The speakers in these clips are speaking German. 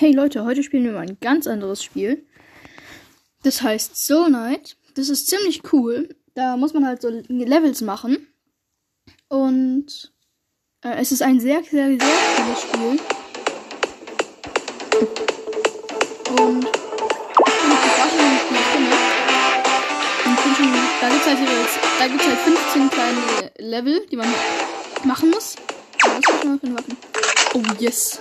Hey Leute, heute spielen wir mal ein ganz anderes Spiel. Das heißt Soul Knight. Das ist ziemlich cool. Da muss man halt so Levels machen. Und äh, es ist ein sehr, sehr, sehr cooles Spiel. Und ich bin gefragt, wie ich das finde. Da gibt es halt, jetzt, halt 15 kleine Level, die man machen muss. Oh yes.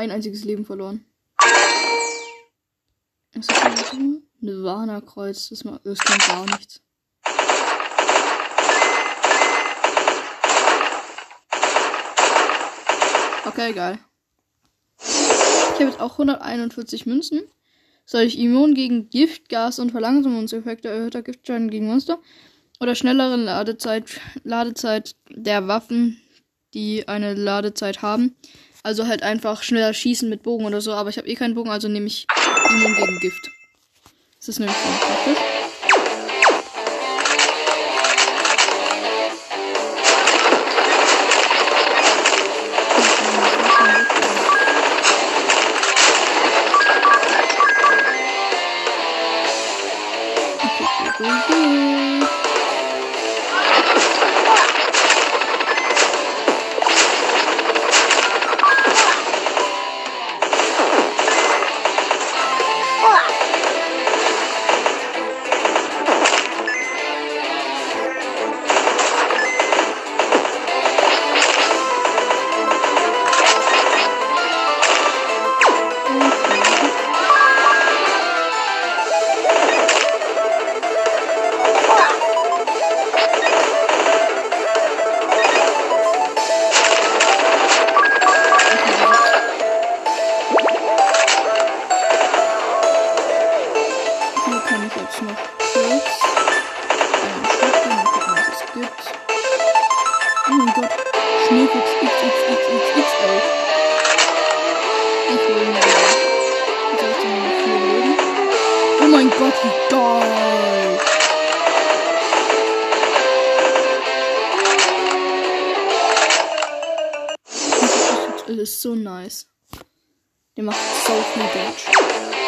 Ein einziges Leben verloren. Was ist das denn? Nirvana-Kreuz. Das, das klingt gar nichts. Okay, egal. Ich habe jetzt auch 141 Münzen. Soll ich immun gegen Gift, Gas und Verlangsamungseffekte, erhöhter Giftschaden gegen Monster oder schnellere Ladezeit, Ladezeit der Waffen, die eine Ladezeit haben? Also halt einfach schneller schießen mit Bogen oder so, aber ich habe eh keinen Bogen, also nehme ich immun gegen Gift. Das ist nämlich ganz praktisch. Ist so nice. Der macht so viel Damage.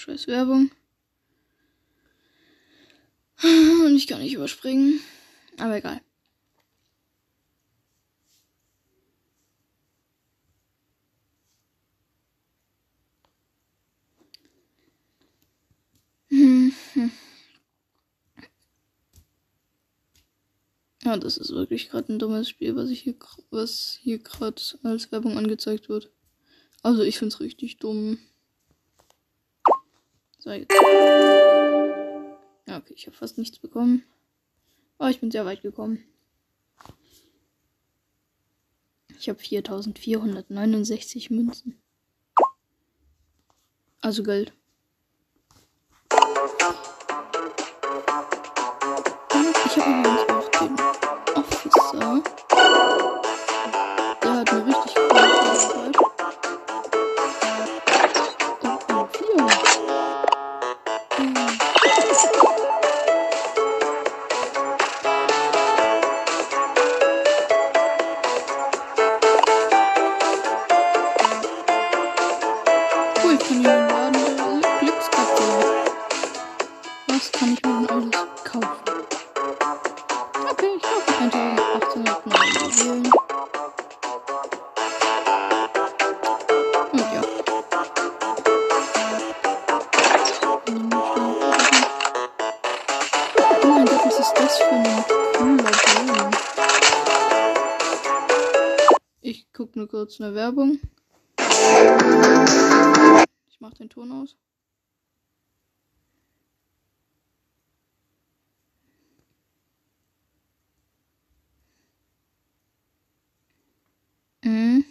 scheiß Werbung. Ah, und ich kann nicht überspringen. Aber egal. Ja, das ist wirklich gerade ein dummes Spiel, was ich hier, was hier gerade als Werbung angezeigt wird. Also ich finde es richtig dumm. So, jetzt. Okay, ich habe fast nichts bekommen. Aber oh, ich bin sehr weit gekommen. Ich habe 4469 Münzen. Also Geld. kurz eine Werbung. Ich mach den Ton aus. Mhm.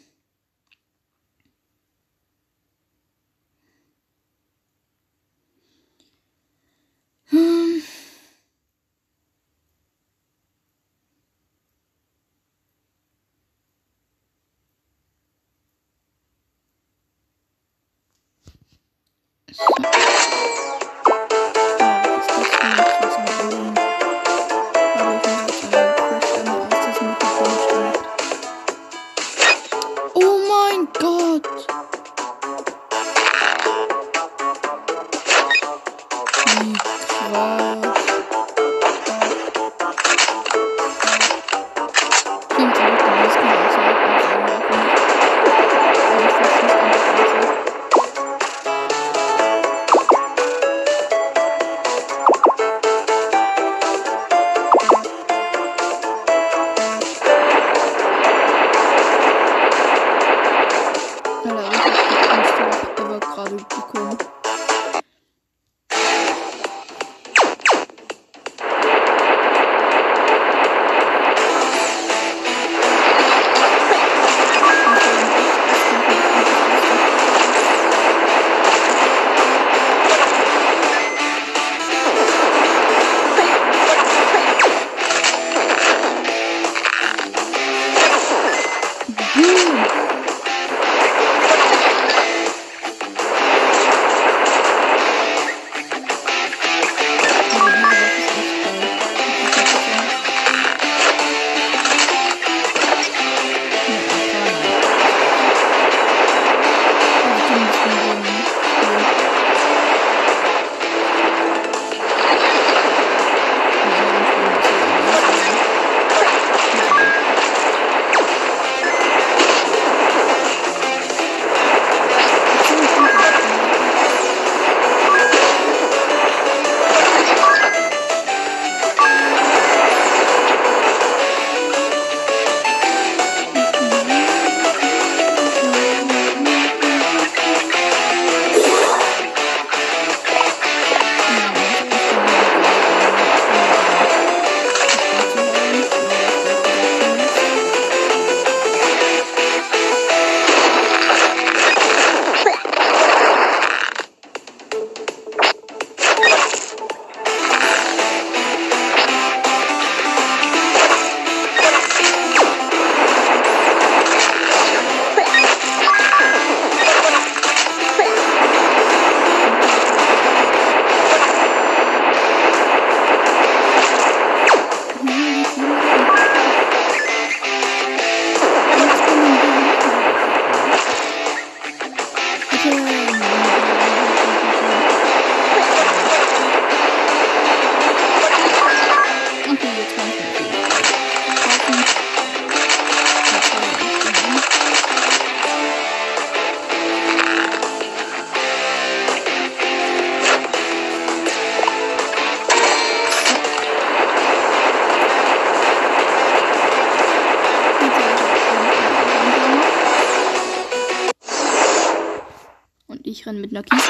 ምንድነው ኪስ?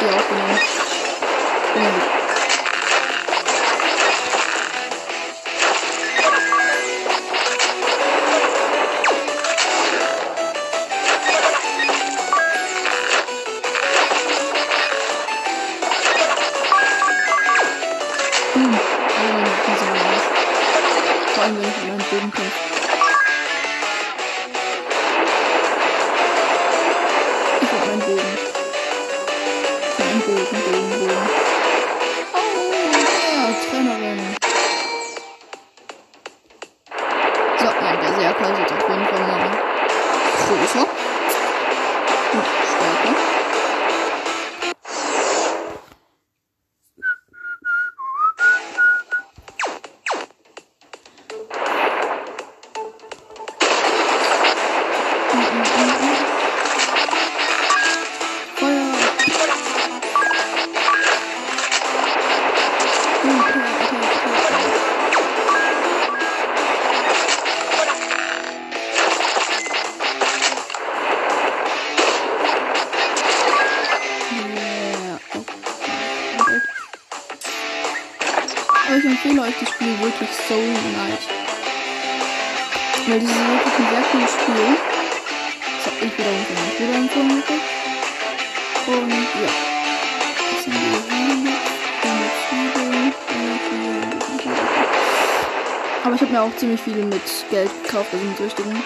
y'all Wirklich Soul Knight. Weil das ist wirklich ein sehr cooles Spiel. Hat ich meinem Bruder empfohlen gekriegt. Und ja. Das sind. Aber ich habe mir auch ziemlich viel mit Geld gekauft, also mit richtigen.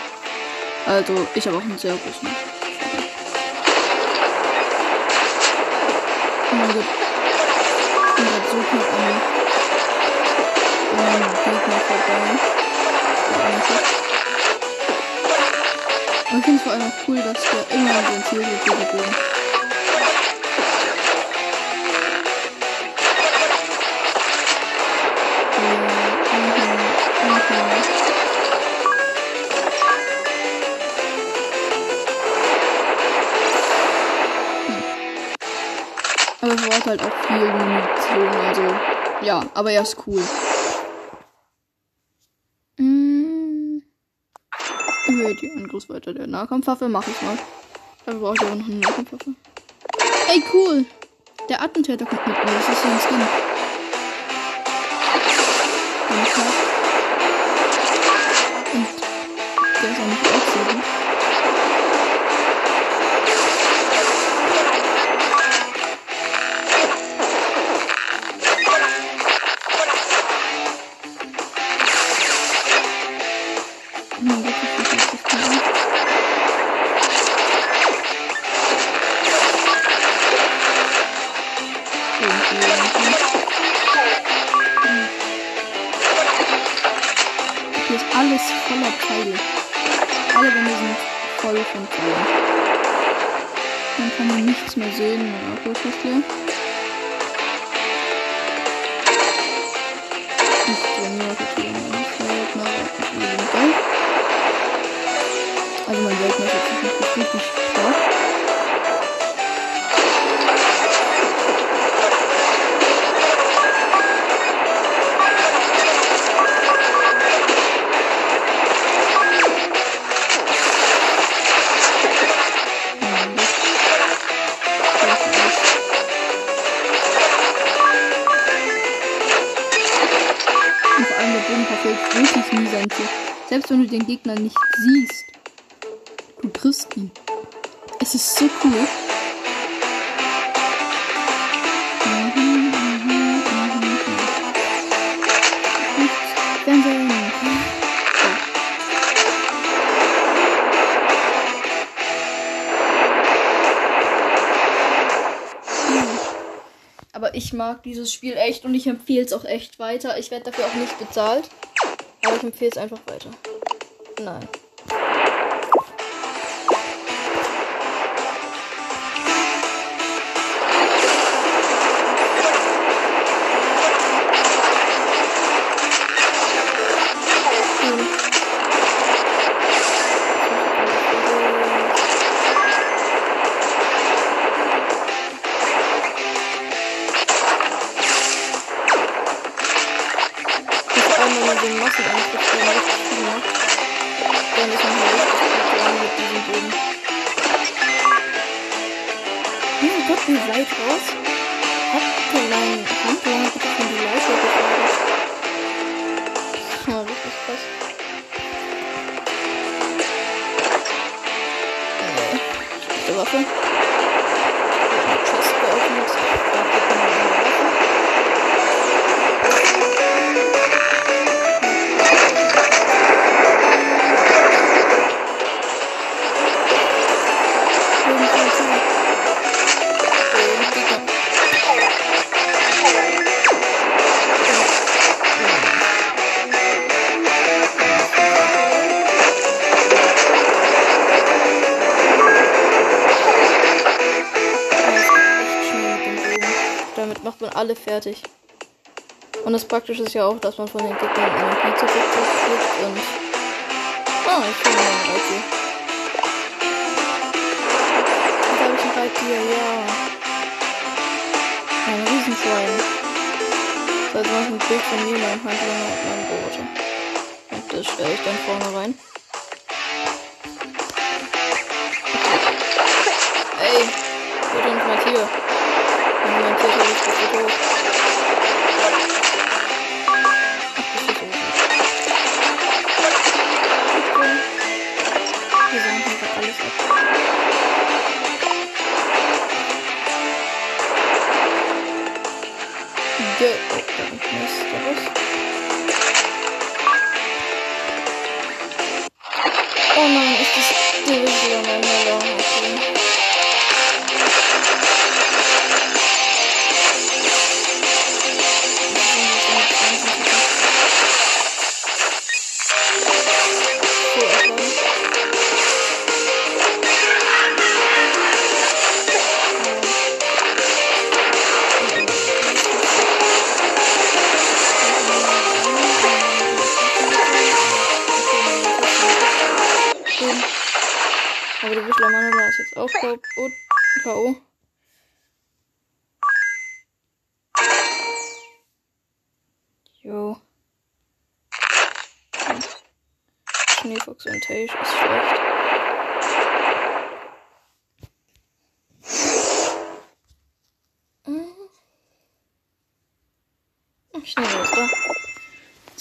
Also, ich habe auch einen sehr großen. Oh mein Gott. Ich bin grad so knapp an Eigentlich. Und ich finde es vor allem auch cool, dass der immer den Ziel mit dir geben. Aber es braucht halt auch viel Munition, also ja, aber er ist cool. Mm. Okay, Angriffsweite der Nahkampfwaffe mache ich mal. Dann brauche ich aber noch eine Nahkampfwaffe. Ey, cool! Der Attentäter kommt mit mir, das ist so ein Skin. Und der ist auch nicht aufsehen. Den Gegner nicht siehst, du triffst ihn. Es ist so cool. Aber ich mag dieses Spiel echt und ich empfehle es auch echt weiter. Ich werde dafür auch nicht bezahlt. Aber ich empfehle es einfach weiter. No. Alle fertig. Und das Praktische ist ja auch, dass man von den Gegnern Energie zurückkriegt und. Ah, ich finde ein Reittier. Jetzt habe ich ein Reittier, ja. Ein Riesenschwein. Das heißt, ein Bild von mir, meinem Handlanger und meinem Roboter. Und das stelle ich dann vorne rein. Ey, wo denn mein Tier? Mein Tier ist nicht so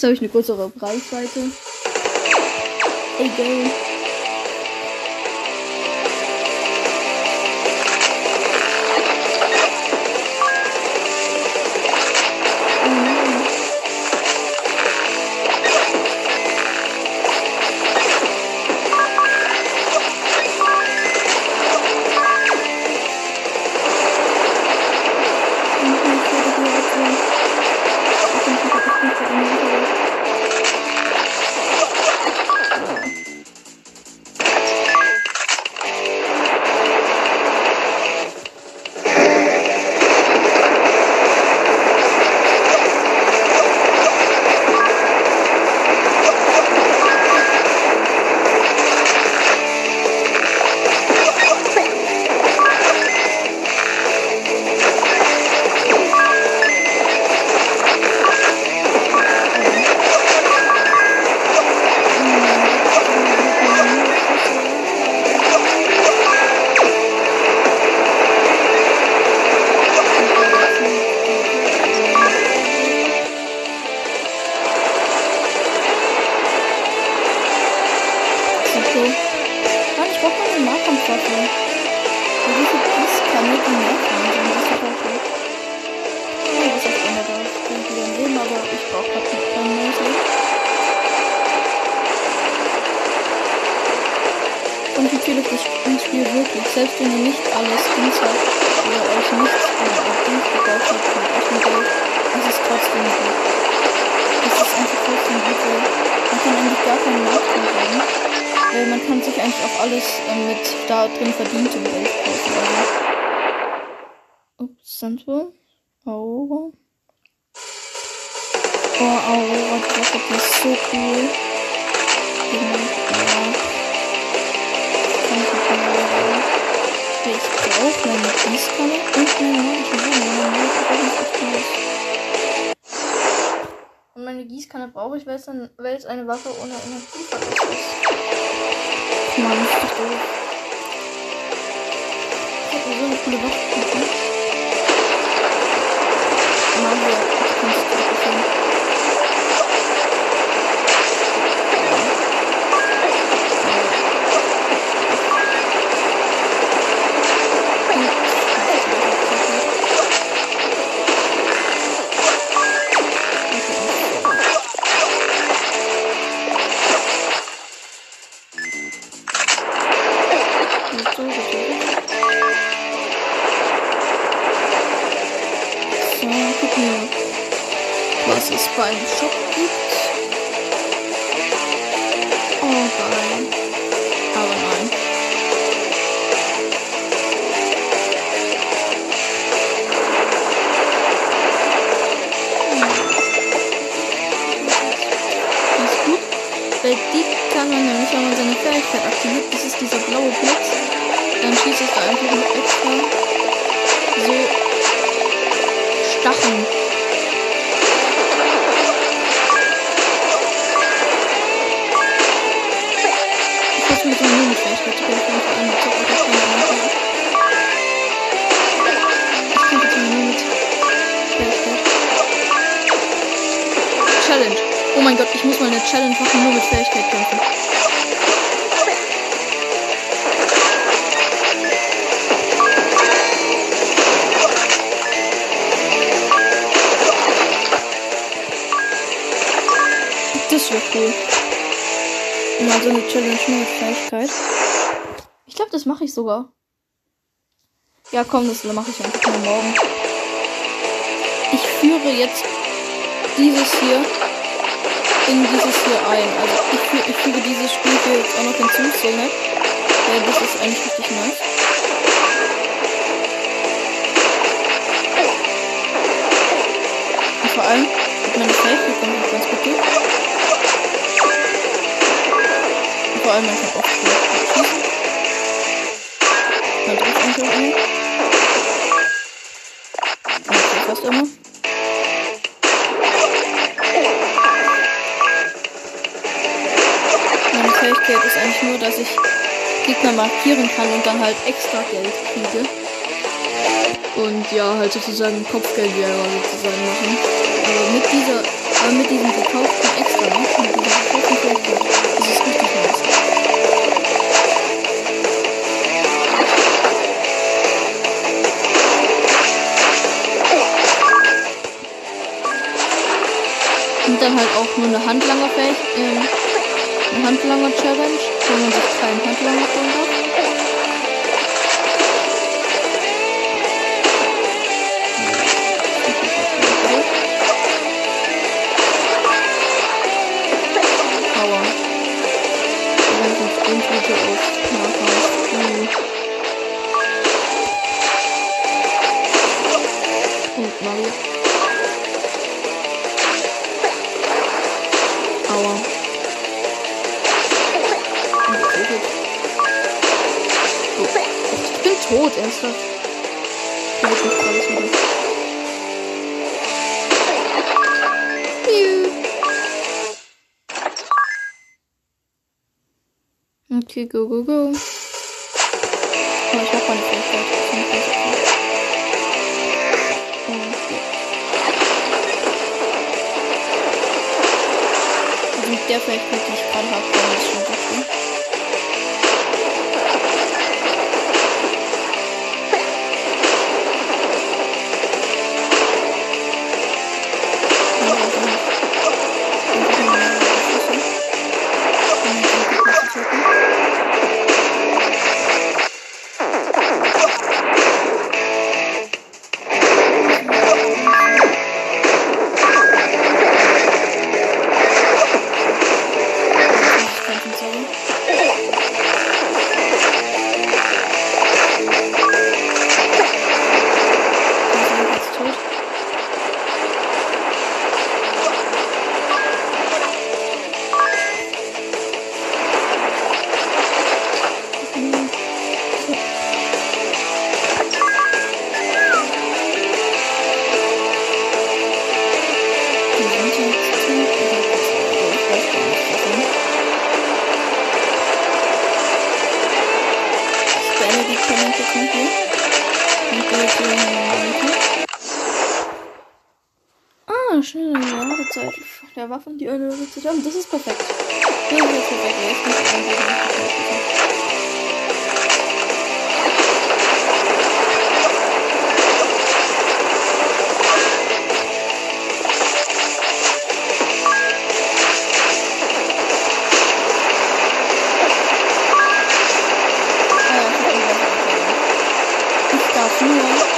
Jetzt habe ich eine größere Reichweite. Egal. So. Wir? Aurora. Oh, Aurora, die Waffe, ist so cool. Kann ich. Ich brauche meine Gießkanne und meine nice. Und meine Gießkanne brauche ich, weil es, dann, weil eine Waffe ohne Energieverlust ist. Mann, das doof. Ich hab mir so eine coole Waffe Challenge. Oh mein Gott, ich muss mal eine Challenge machen, nur mit Fähigkeit kämpfen. Das wäre cool. Mal so eine Challenge nur mit Fähigkeit. Das mache ich sogar. Ja, komm, das mache ich einfach mal morgen. Ich führe jetzt dieses hier in dieses hier ein. Also ich, füge, ich füge dieses Spiel hier jetzt auch noch hinzu, so nett. Ja, das ist eigentlich richtig nice. Und vor allem mit meiner Fähigkeit kommt das ganz gut durch. Und vor allem man kann auch schießen. Auch immer. Okay, fast immer. Meine Fähigkeit ist eigentlich nur, dass ich Gegner markieren kann und dann halt extra Geld kriege. Und ja, halt sozusagen Kopfgeldjäger sozusagen machen. Aber mit dieser, aber mit diesem gekauften extra, mit dieser gekauften Fähigkeit, dann halt auch nur eine Handlanger-Fähigkeit, äh, Handlanger-Challenge, man sich keinen Handlanger holen Go, go, go. Oh, ich hab meine Fähigkeit. Also der Fähigkeit, die ich gerade habe, Waffen, die eine Ladezeit haben. Das ist perfekt. Das ist perfekt. Jetzt muss ich eigentlich Ich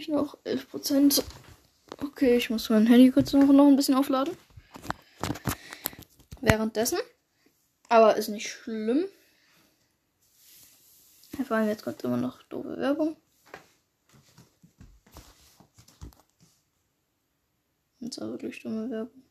ich noch? 11%. Okay, ich muss mein Handy kurz noch, noch ein bisschen aufladen. Währenddessen. Aber ist nicht schlimm. Vor allem jetzt kommt immer noch doofe Werbung. Und zwar wirklich dumme Werbung.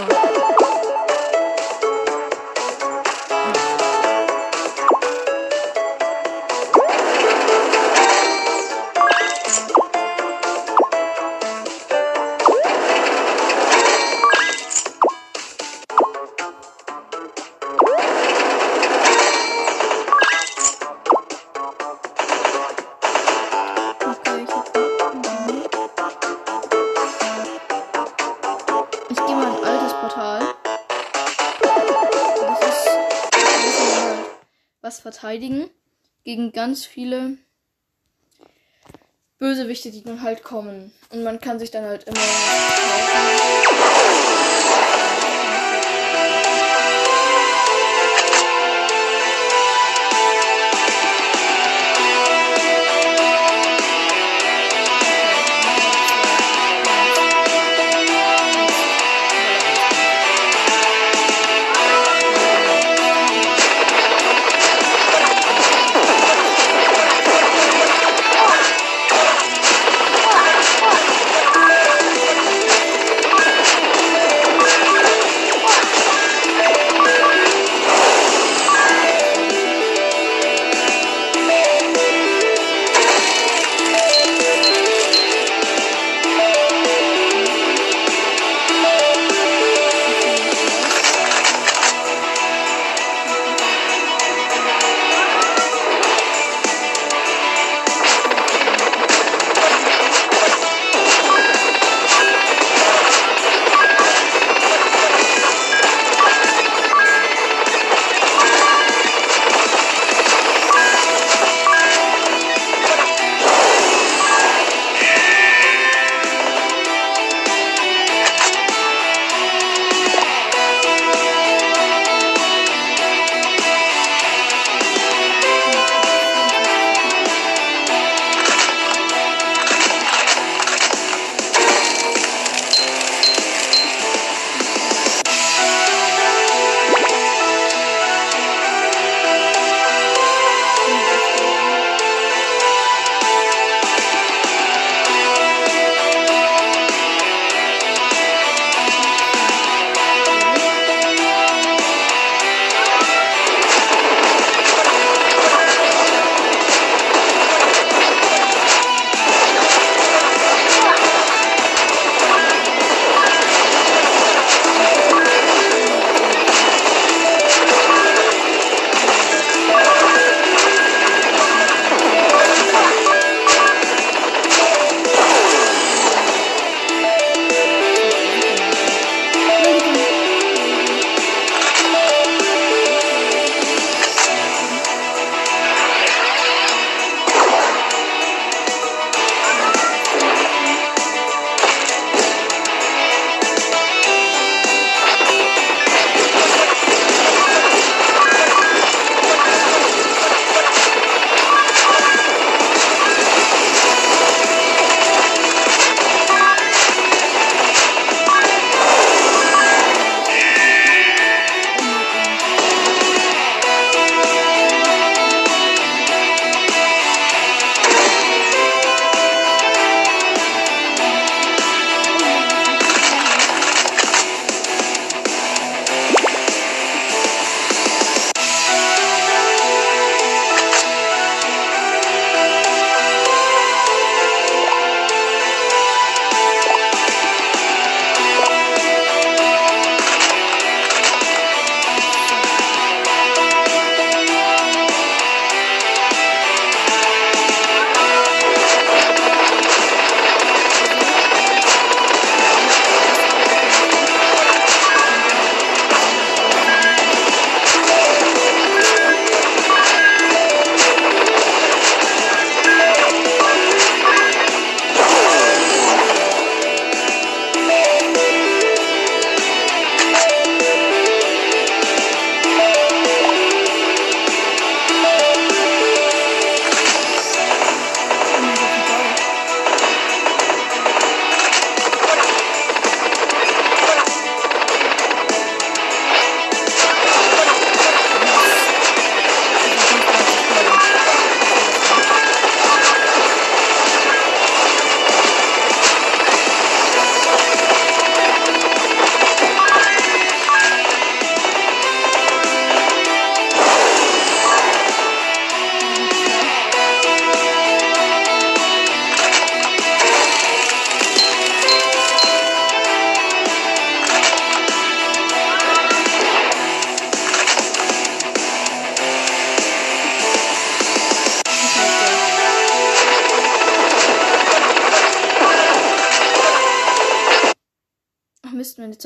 Ah. Verteidigen. Gegen ganz viele Bösewichte, die dann halt kommen. Und man kann sich dann halt immer.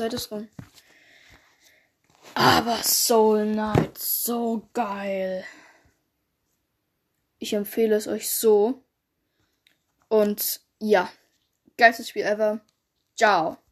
Zeit ist rum. Aber Soul Knight, so geil. Ich empfehle es euch so. Und ja, geilstes Spiel ever. Ciao.